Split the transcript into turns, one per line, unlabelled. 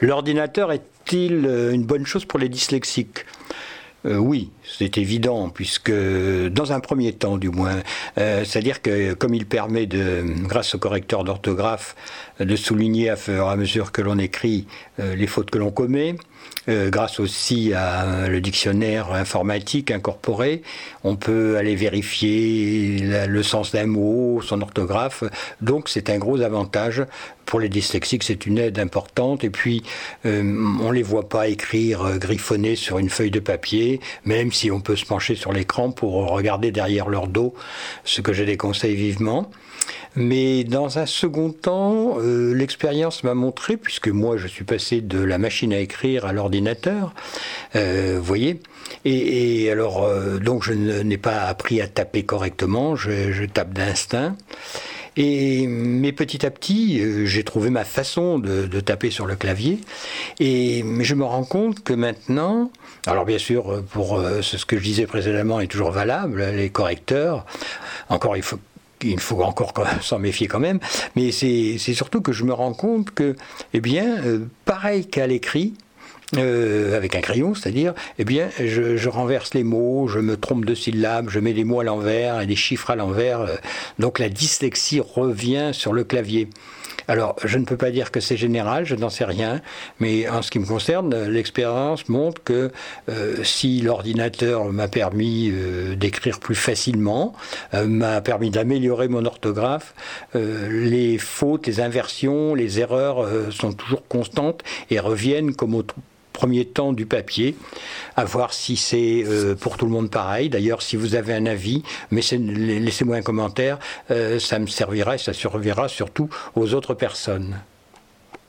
L'ordinateur est-il une bonne chose pour les dyslexiques? Euh, oui, c'est évident, puisque dans un premier temps du moins, euh, c'est-à-dire que comme il permet de, grâce au correcteur d'orthographe, de souligner à fur à mesure que l'on écrit euh, les fautes que l'on commet, grâce aussi à le dictionnaire informatique incorporé, on peut aller vérifier le sens d'un mot, son orthographe. Donc c'est un gros avantage pour les dyslexiques, c'est une aide importante. Et puis, on les voit pas écrire griffonner sur une feuille de papier, même si on peut se pencher sur l'écran pour regarder derrière leur dos, ce que je déconseille vivement. Mais dans un second temps, euh, l'expérience m'a montré, puisque moi je suis passé de la machine à écrire à l'ordinateur, euh, vous voyez, et, alors euh, donc je n'ai pas appris à taper correctement, je, tape d'instinct. Mais petit à petit, j'ai trouvé ma façon de, taper sur le clavier. Et je me rends compte que maintenant, alors bien sûr, pour ce que je disais précédemment est toujours valable, les correcteurs. Encore, il faut il faut encore s'en méfier quand même, mais c'est surtout que je me rends compte que, eh bien, euh, pareil qu'à l'écrit, euh, avec un crayon, c'est-à-dire, eh bien, je, renverse les mots, je me trompe de syllabes, je mets les mots à l'envers et les chiffres à l'envers. Euh, donc la dyslexie revient sur le clavier. Alors, je ne peux pas dire que c'est général, je n'en sais rien, mais en ce qui me concerne, l'expérience montre que euh, si l'ordinateur m'a permis euh, d'écrire plus facilement, euh, m'a permis d'améliorer mon orthographe, les fautes, les inversions, les erreurs sont toujours constantes et reviennent comme au premier temps du papier, à voir si c'est euh, pour tout le monde pareil. D'ailleurs, si vous avez un avis, laissez-moi un commentaire, euh, ça me servira et ça servira surtout aux autres personnes.